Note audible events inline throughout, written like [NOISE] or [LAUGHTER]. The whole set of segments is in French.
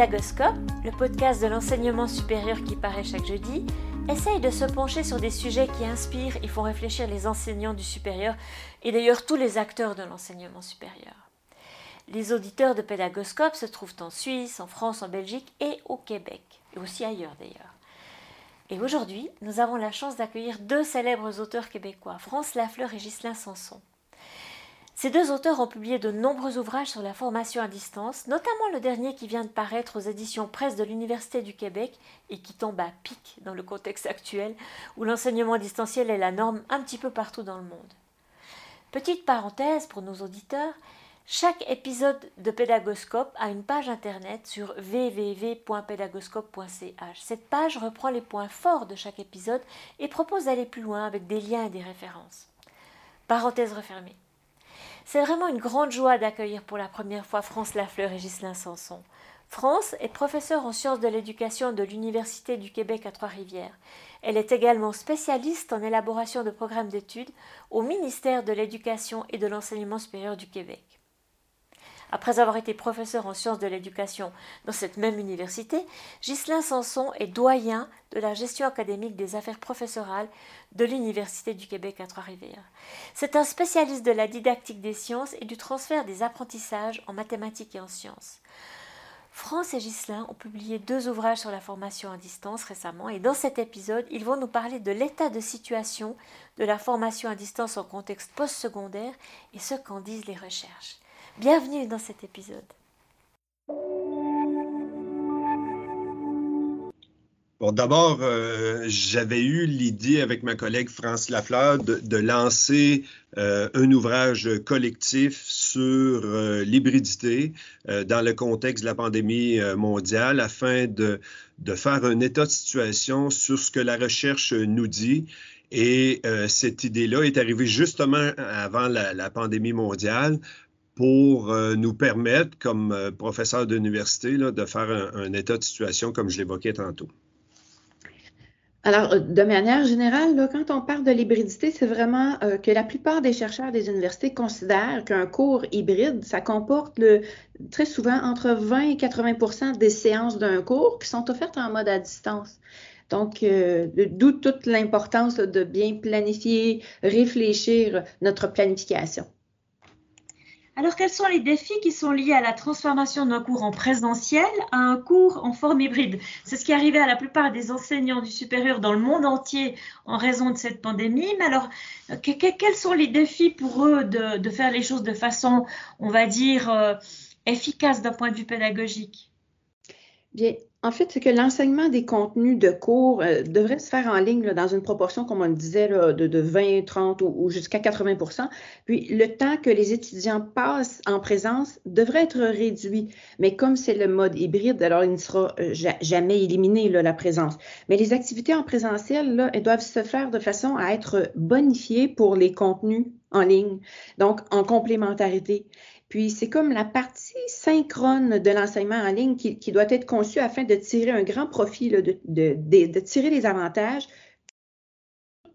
Pédagoscope, le podcast de l'enseignement supérieur qui paraît chaque jeudi, essaye de se pencher sur des sujets qui inspirent et font réfléchir les enseignants du supérieur et d'ailleurs tous les acteurs de l'enseignement supérieur. Les auditeurs de Pédagoscope se trouvent en Suisse, en France, en Belgique et au Québec, et aussi ailleurs d'ailleurs. Et aujourd'hui, nous avons la chance d'accueillir deux célèbres auteurs québécois, France Lafleur et Ghislain Sanson. Ces deux auteurs ont publié de nombreux ouvrages sur la formation à distance, notamment le dernier qui vient de paraître aux éditions presse de l'Université du Québec et qui tombe à pic dans le contexte actuel où l'enseignement distanciel est la norme un petit peu partout dans le monde. Petite parenthèse pour nos auditeurs, chaque épisode de Pédagoscope a une page internet sur www.pédagoscope.ch. Cette page reprend les points forts de chaque épisode et propose d'aller plus loin avec des liens et des références. Parenthèse refermée. C'est vraiment une grande joie d'accueillir pour la première fois France Lafleur et Ghislain Sanson. France est professeure en sciences de l'éducation de l'Université du Québec à Trois-Rivières. Elle est également spécialiste en élaboration de programmes d'études au ministère de l'Éducation et de l'Enseignement supérieur du Québec. Après avoir été professeur en sciences de l'éducation dans cette même université, Ghislain Sanson est doyen de la gestion académique des affaires professorales de l'Université du Québec à Trois-Rivières. C'est un spécialiste de la didactique des sciences et du transfert des apprentissages en mathématiques et en sciences. France et Ghislain ont publié deux ouvrages sur la formation à distance récemment et dans cet épisode, ils vont nous parler de l'état de situation de la formation à distance en contexte postsecondaire et ce qu'en disent les recherches. Bienvenue dans cet épisode. Bon, d'abord, euh, j'avais eu l'idée avec ma collègue France Lafleur de, lancer euh, un ouvrage collectif sur euh, l'hybridité dans le contexte de la pandémie mondiale afin de, faire un état de situation sur ce que la recherche nous dit. Et cette idée-là est arrivée justement avant la pandémie mondiale pour euh, nous permettre, comme euh, professeur d'université, de faire un, état de situation comme je l'évoquais tantôt. Alors, euh, de manière générale, quand on parle de l'hybridité, c'est vraiment que la plupart des chercheurs des universités considèrent qu'un cours hybride, ça comporte très souvent entre 20 et 80 des séances d'un cours qui sont offertes en mode à distance. Donc, d'où toute l'importance de bien planifier, réfléchir notre planification. Alors, quels sont les défis qui sont liés à la transformation d'un cours en présentiel à un cours en forme hybride? C'est ce qui est arrivé à la plupart des enseignants du supérieur dans le monde entier en raison de cette pandémie. Mais alors, quels sont les défis pour eux de, faire les choses de façon, on va dire, euh, efficace d'un point de vue pédagogique? En fait, c'est que l'enseignement des contenus de cours euh, devrait se faire en ligne dans une proportion, comme on le disait, de, 20, 30 ou, jusqu'à 80% Puis le temps que les étudiants passent en présence devrait être réduit. Mais comme c'est le mode hybride, alors il ne sera euh, jamais éliminé la présence. Mais les activités en présentiel, là, elles doivent se faire de façon à être bonifiées pour les contenus en ligne, donc en complémentarité. Puis c'est comme la partie synchrone de l'enseignement en ligne qui, doit être conçue afin de tirer un grand profit, de, tirer les avantages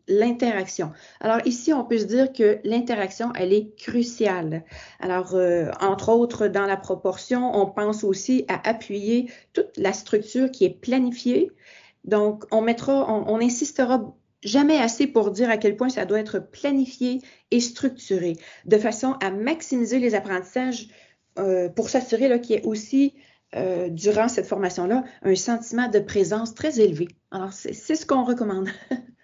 l'interaction. Alors ici, on peut se dire que l'interaction, elle est cruciale. Alors, euh, entre autres, dans la proportion, on pense aussi à appuyer toute la structure qui est planifiée. Donc, on mettra, on insistera jamais assez pour dire à quel point ça doit être planifié et structuré, de façon à maximiser les apprentissages euh, pour s'assurer qu'il y ait aussi, euh, durant cette formation-là, un sentiment de présence très élevé. Alors, c'est ce qu'on recommande. [LAUGHS]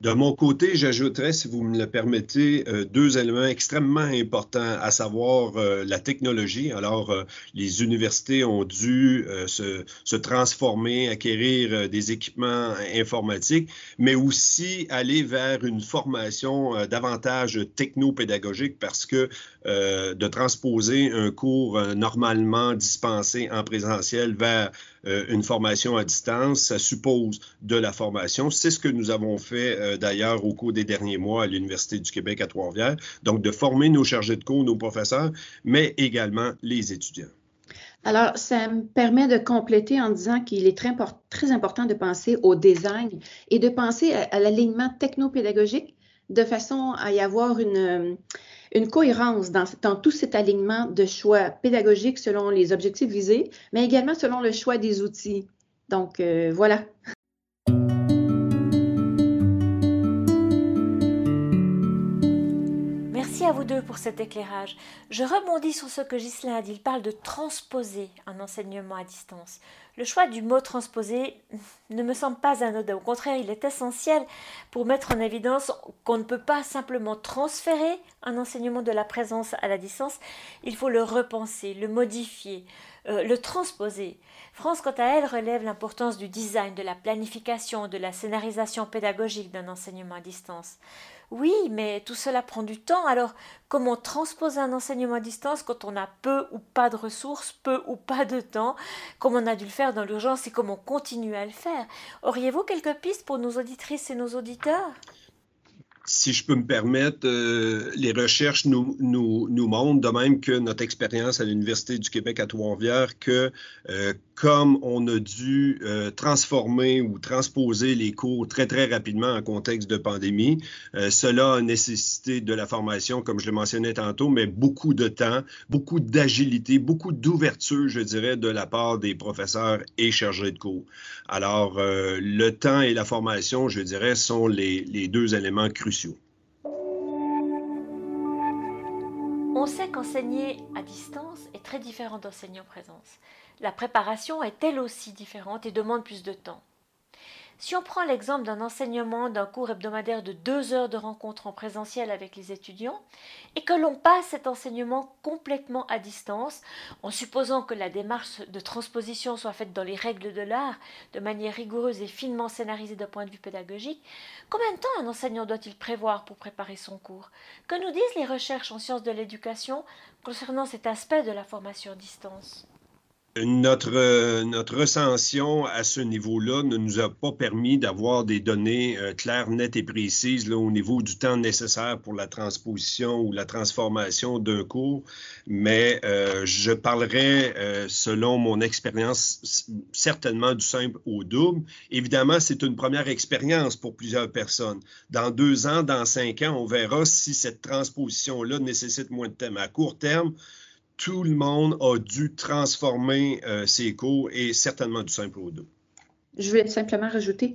De mon côté, j'ajouterais, si vous me le permettez, euh, deux éléments extrêmement importants, à savoir euh, la technologie. Alors, euh, les universités ont dû se, se, transformer, acquérir des équipements informatiques, mais aussi aller vers une formation davantage technopédagogique parce que de transposer un cours normalement dispensé en présentiel vers euh, une formation à distance, ça suppose de la formation. C'est ce que nous avons fait euh, d'ailleurs au cours des derniers mois à l'Université du Québec à Trois-Rivières. Donc, de former nos chargés de cours, nos professeurs, mais également les étudiants. Alors, ça me permet de compléter en disant qu'il est très, très, important de penser au design et de penser à, l'alignement technopédagogique de façon à y avoir une, cohérence dans, dans, tout cet alignement de choix pédagogiques selon les objectifs visés, mais également selon le choix des outils. Donc, euh, voilà. À vous deux pour cet éclairage. Je rebondis sur ce que Ghislain a dit. Il parle de transposer un enseignement à distance. Le choix du mot transposer ne me semble pas anodin. Au contraire, il est essentiel pour mettre en évidence qu'on ne peut pas simplement transférer un enseignement de la présence à la distance. Il faut le repenser, le modifier, euh, le transposer. France, quant à elle, relève l'importance du design, de la planification, de la scénarisation pédagogique d'un enseignement à distance. Oui, mais tout cela prend du temps. Alors, comment transposer un enseignement à distance quand on a peu ou pas de ressources, peu ou pas de temps, comme on a dû le faire dans l'urgence et comment continuer à le faire? Auriez-vous quelques pistes pour nos auditrices et nos auditeurs? Si je peux me permettre, euh, les recherches nous, nous, nous, montrent, de même que notre expérience à l'Université du Québec à Trois-Rivières, que euh, comme on a dû euh, transformer ou transposer les cours très, très rapidement en contexte de pandémie, cela a nécessité de la formation, comme je le mentionnais tantôt, mais beaucoup de temps, beaucoup d'agilité, beaucoup d'ouverture, je dirais, de la part des professeurs et chargés de cours. Alors, le temps et la formation, je dirais, sont les deux éléments cruciaux on sait qu'enseigner à distance est très différent d'enseigner en présence. La préparation est elle aussi différente et demande plus de temps. Si on prend l'exemple d'un enseignement d'un cours hebdomadaire de deux heures de rencontre en présentiel avec les étudiants, et que l'on passe cet enseignement complètement à distance, en supposant que la démarche de transposition soit faite dans les règles de l'art, de manière rigoureuse et finement scénarisée d'un point de vue pédagogique, combien de temps un enseignant doit-il prévoir pour préparer son cours? Que nous disent les recherches en sciences de l'éducation concernant cet aspect de la formation à distance? Notre, notre recension à ce niveau-là ne nous a pas permis d'avoir des données euh, claires, nettes et précises au niveau du temps nécessaire pour la transposition ou la transformation d'un cours, mais euh, je parlerai, euh, selon mon expérience, certainement du simple au double. Évidemment, c'est une première expérience pour plusieurs personnes. Dans deux ans, dans cinq ans, on verra si cette transposition-là nécessite moins de temps. à court terme, tout le monde a dû transformer euh, ses cours et certainement du simple au deux. Je vais simplement rajouter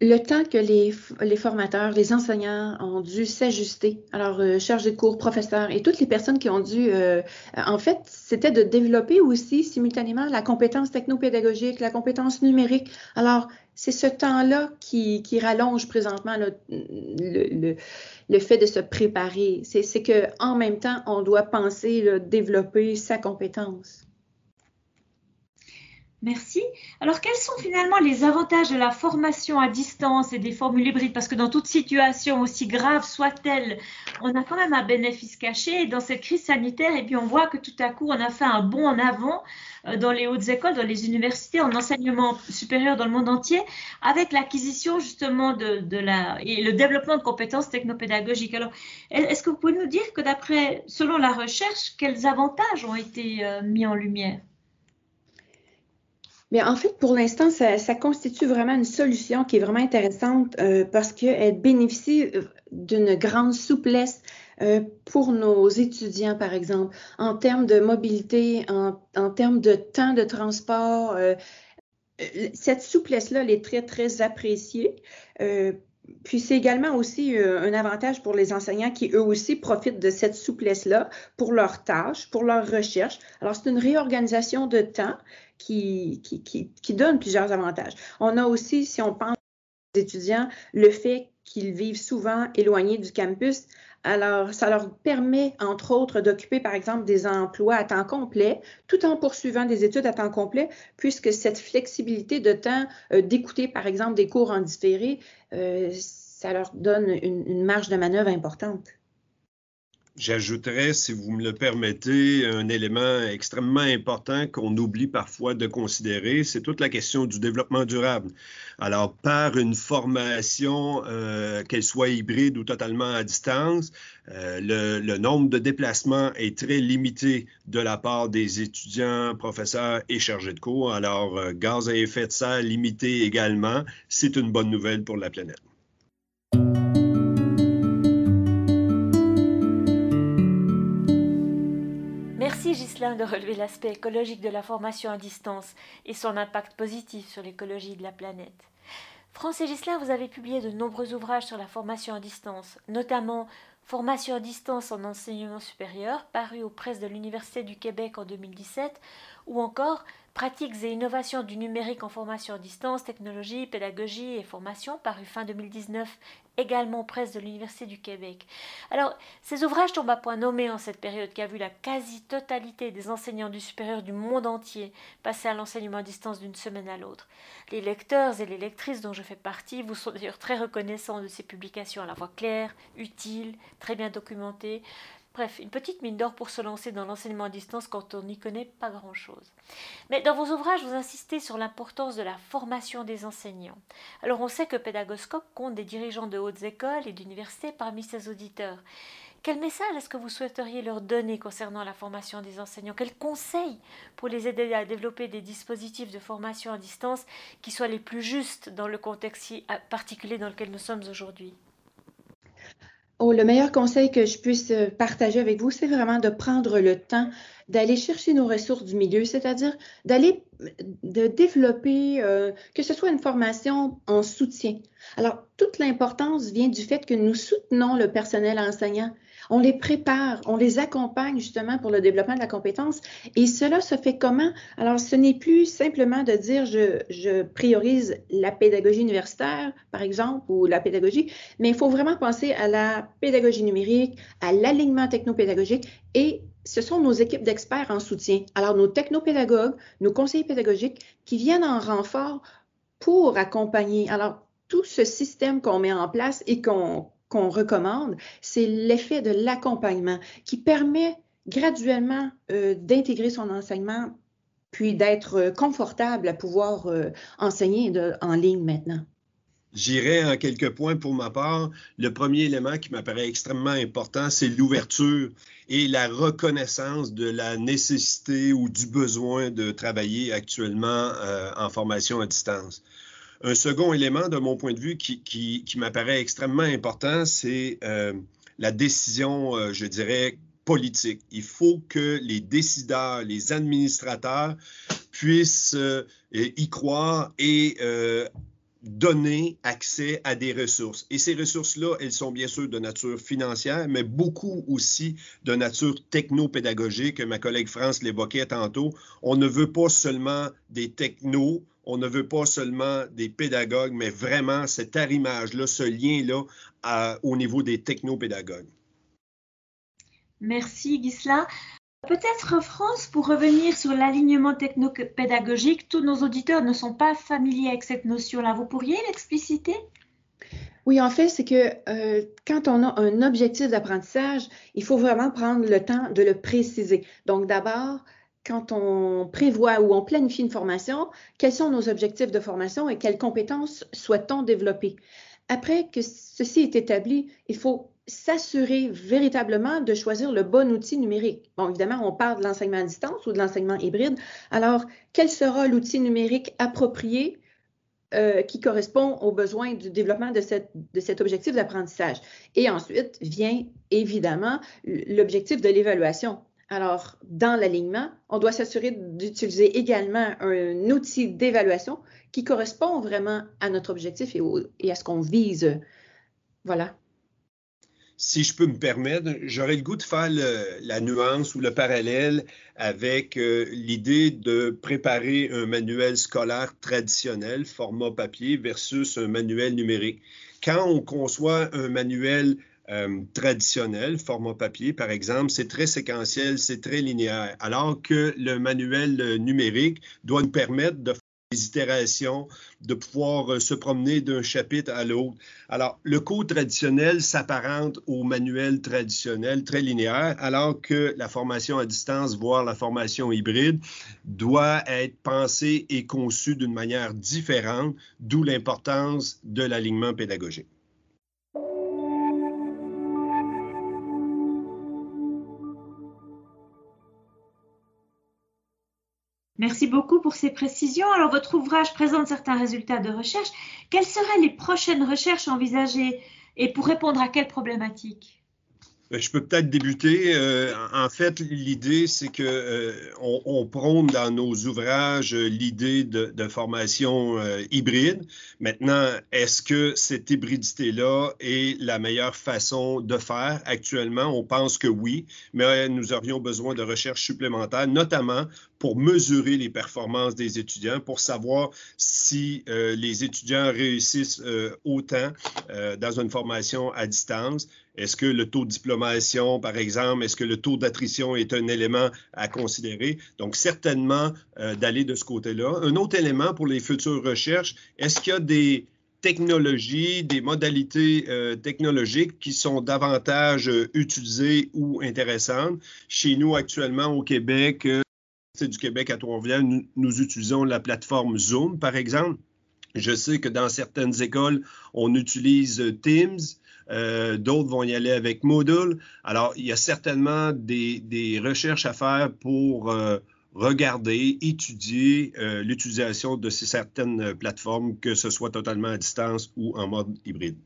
le temps que les, les formateurs, les enseignants ont dû s'ajuster. Alors, euh, chargés de cours, professeurs et toutes les personnes qui ont dû, euh, en fait, c'était de développer aussi simultanément la compétence technopédagogique, la compétence numérique. Alors, c'est ce temps-là qui, qui, rallonge présentement le, le, le, fait de se préparer. C'est qu'en même temps, on doit penser, là, développer sa compétence. Merci. Alors, quels sont finalement les avantages de la formation à distance et des formules hybrides? Parce que dans toute situation, aussi grave soit-elle, on a quand même un bénéfice caché dans cette crise sanitaire. Et puis, on voit que tout à coup, on a fait un bond en avant euh, dans les hautes écoles, dans les universités, en enseignement supérieur dans le monde entier, avec l'acquisition justement de, la et le développement de compétences technopédagogiques. Alors, est-ce que vous pouvez nous dire que d'après, selon la recherche, quels avantages ont été euh, mis en lumière? Mais en fait, pour l'instant, ça, constitue vraiment une solution qui est vraiment intéressante euh, parce qu'elle bénéficie euh, d'une grande souplesse euh, pour nos étudiants, par exemple, en termes de mobilité, en, en termes de temps de transport. cette souplesse-là, elle est très, très appréciée. Puis c'est également aussi un avantage pour les enseignants qui eux aussi profitent de cette souplesse-là pour leurs tâches, pour leurs recherches. Alors c'est une réorganisation de temps qui, qui, qui, donne plusieurs avantages. On a aussi, si on pense aux étudiants, le fait qu'ils vivent souvent éloignés du campus. Alors, ça leur permet, entre autres, d'occuper, par exemple, des emplois à temps complet, tout en poursuivant des études à temps complet, puisque cette flexibilité de temps euh, d'écouter, par exemple, des cours en différé, euh, ça leur donne une marge de manœuvre importante. J'ajouterais, si vous me le permettez, un élément extrêmement important qu'on oublie parfois de considérer, c'est toute la question du développement durable. Alors, par une formation, euh, qu'elle soit hybride ou totalement à distance, euh, le, nombre de déplacements est très limité de la part des étudiants, professeurs et chargés de cours. Alors, euh, gaz à effet de serre limité également, c'est une bonne nouvelle pour la planète. De relever l'aspect écologique de la formation à distance et son impact positif sur l'écologie de la planète. France et Ghislain, vous avez publié de nombreux ouvrages sur la formation à distance, notamment Formation à distance en enseignement supérieur, paru aux presses de l'Université du Québec en 2017, ou encore Pratiques et innovations du numérique en formation à distance, technologie, pédagogie et formation, paru fin 2019, également presse de l'Université du Québec. Alors, ces ouvrages tombent à point nommé en cette période qui a vu la quasi-totalité des enseignants du supérieur du monde entier passer à l'enseignement à distance d'une semaine à l'autre. Les lecteurs et les lectrices dont je fais partie vous sont d'ailleurs très reconnaissants de ces publications à la fois claires, utiles, très bien documentées, Bref, une petite mine d'or pour se lancer dans l'enseignement à distance quand on n'y connaît pas grand-chose. Mais dans vos ouvrages, vous insistez sur l'importance de la formation des enseignants. Alors on sait que Pédagoscope compte des dirigeants de hautes écoles et d'universités parmi ses auditeurs. Quel message est-ce que vous souhaiteriez leur donner concernant la formation des enseignants? Quels conseils pour les aider à développer des dispositifs de formation à distance qui soient les plus justes dans le contexte particulier dans lequel nous sommes aujourd'hui? Oh, le meilleur conseil que je puisse euh, partager avec vous, c'est vraiment de prendre le temps d'aller chercher nos ressources du milieu, c'est-à-dire d'aller de développer, euh, que ce soit une formation en soutien. Alors, toute l'importance vient du fait que nous soutenons le personnel enseignant on les prépare, on les accompagne justement pour le développement de la compétence. Et cela se fait comment? Alors, ce n'est plus simplement de dire je, priorise la pédagogie universitaire, par exemple, ou la pédagogie, mais il faut vraiment penser à la pédagogie numérique, à l'alignement technopédagogique et ce sont nos équipes d'experts en soutien. Alors, nos technopédagogues, nos conseillers pédagogiques qui viennent en renfort pour accompagner. Alors, tout ce système qu'on met en place et qu'on recommande, c'est l'effet de l'accompagnement qui permet graduellement euh, d'intégrer son enseignement puis d'être euh, confortable à pouvoir euh, enseigner en ligne maintenant. J'irai en quelques points pour ma part. Le premier élément qui m'apparaît extrêmement important, c'est l'ouverture et la reconnaissance de la nécessité ou du besoin de travailler actuellement en formation à distance. Un second élément, de mon point de vue, qui, m'apparaît extrêmement important, c'est euh, la décision, euh, je dirais, politique. Il faut que les décideurs, les administrateurs puissent euh, y croire et donner accès à des ressources. Et ces ressources-là, elles sont bien sûr de nature financière, mais beaucoup aussi de nature technopédagogique. Ma collègue France l'évoquait tantôt. On ne veut pas seulement des technos, on ne veut pas seulement des pédagogues, mais vraiment cet arrimage-là, ce lien-là au niveau des technopédagogues. Merci Gisela. Peut-être France, pour revenir sur l'alignement technopédagogique, tous nos auditeurs ne sont pas familiers avec cette notion-là. Vous pourriez l'expliciter? Oui, en fait, c'est que euh, quand on a un objectif d'apprentissage, il faut vraiment prendre le temps de le préciser. Donc, d'abord, quand on prévoit ou on planifie une formation, quels sont nos objectifs de formation et quelles compétences souhaitons développer? Après que ceci est établi, il faut s'assurer véritablement de choisir le bon outil numérique. Bon, évidemment, on parle de l'enseignement à distance ou de l'enseignement hybride. Alors, quel sera l'outil numérique approprié euh, qui correspond aux besoins du développement de, de cet objectif d'apprentissage? Et ensuite vient évidemment l'objectif de l'évaluation. Alors, dans l'alignement, on doit s'assurer d'utiliser également un outil d'évaluation qui correspond vraiment à notre objectif et, à ce qu'on vise. Voilà. Si je peux me permettre, j'aurais le goût de faire la nuance ou le parallèle avec euh, l'idée de préparer un manuel scolaire traditionnel, format papier, versus un manuel numérique. Quand on conçoit un manuel euh, traditionnel, format papier, par exemple, c'est très séquentiel, c'est très linéaire, alors que le manuel euh, numérique doit nous permettre de itérations, de pouvoir euh, se promener d'un chapitre à l'autre. Alors, le cours traditionnel s'apparente au manuel traditionnel très linéaire, alors que la formation à distance, voire la formation hybride, doit être pensée et conçue d'une manière différente, d'où l'importance de l'alignement pédagogique. Merci beaucoup pour ces précisions. Alors, votre ouvrage présente certains résultats de recherche. Quelles seraient les prochaines recherches envisagées et pour répondre à quelles problématiques? Ben, je peux peut-être débuter. Euh, en fait, l'idée, c'est que euh, on, prône dans nos ouvrages euh, l'idée de, formation hybride. Maintenant, est-ce que cette hybridité-là est la meilleure façon de faire? Actuellement? On pense que oui, mais nous aurions besoin de recherches supplémentaires, notamment pour mesurer les performances des étudiants, pour savoir si les étudiants réussissent autant dans une formation à distance est-ce que le taux de diplomation, par exemple, est-ce que le taux d'attrition est un élément à considérer? Donc, certainement euh, d'aller de ce côté-là. Un autre élément pour les futures recherches, est-ce qu'il y a des technologies, des modalités euh, technologiques qui sont davantage euh, utilisées ou intéressantes? Chez nous, actuellement, au Québec, c'est du Québec à Trois-Rivières, nous utilisons la plateforme Zoom, par exemple. Je sais que dans certaines écoles, on utilise Teams. Euh, d'autres vont y aller avec Moodle. Alors, il y a certainement des, recherches à faire pour euh, regarder, étudier euh, l'utilisation de ces certaines plateformes, que ce soit totalement à distance ou en mode hybride.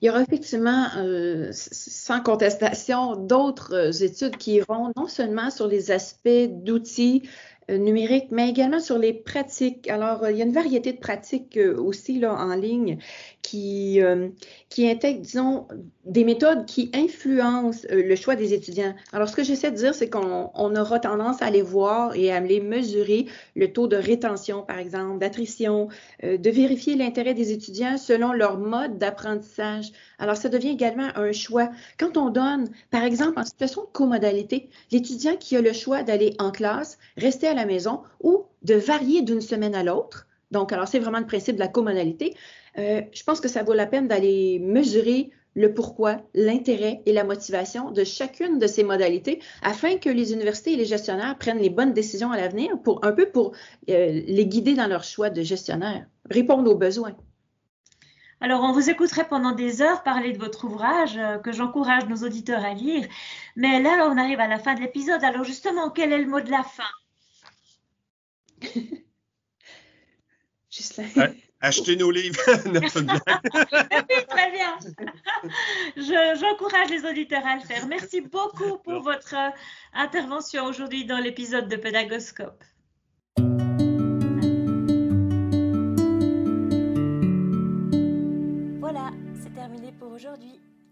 Il y aura effectivement, sans contestation, d'autres études qui iront non seulement sur les aspects d'outils numériques, mais également sur les pratiques. Alors, il y a une variété de pratiques aussi là, en ligne qui, euh, qui intègre, disons, des méthodes qui influencent euh, le choix des étudiants. Alors, ce que j'essaie de dire, c'est qu'on aura tendance à aller voir et à aller mesurer le taux de rétention, par exemple, d'attrition, euh, de vérifier l'intérêt des étudiants selon leur mode d'apprentissage. Alors, ça devient également un choix. Quand on donne, par exemple, en situation de comodalité, l'étudiant qui a le choix d'aller en classe, rester à la maison ou de varier d'une semaine à l'autre, donc, alors, c'est vraiment le principe de la commonalité. Euh, je pense que ça vaut la peine d'aller mesurer le pourquoi, l'intérêt et la motivation de chacune de ces modalités afin que les universités et les gestionnaires prennent les bonnes décisions à l'avenir pour un peu pour euh, les guider dans leur choix de gestionnaire, répondre aux besoins. Alors, on vous écouterait pendant des heures parler de votre ouvrage euh, que j'encourage nos auditeurs à lire. Mais là, on arrive à la fin de l'épisode. Alors, justement, quel est le mot de la fin? [LAUGHS] Achetez nos livres. [LAUGHS] [LAUGHS] très bien. J'encourage les auditeurs à le faire. Merci beaucoup pour votre euh, intervention aujourd'hui dans l'épisode de Pédagoscope. Voilà, c'est terminé pour aujourd'hui.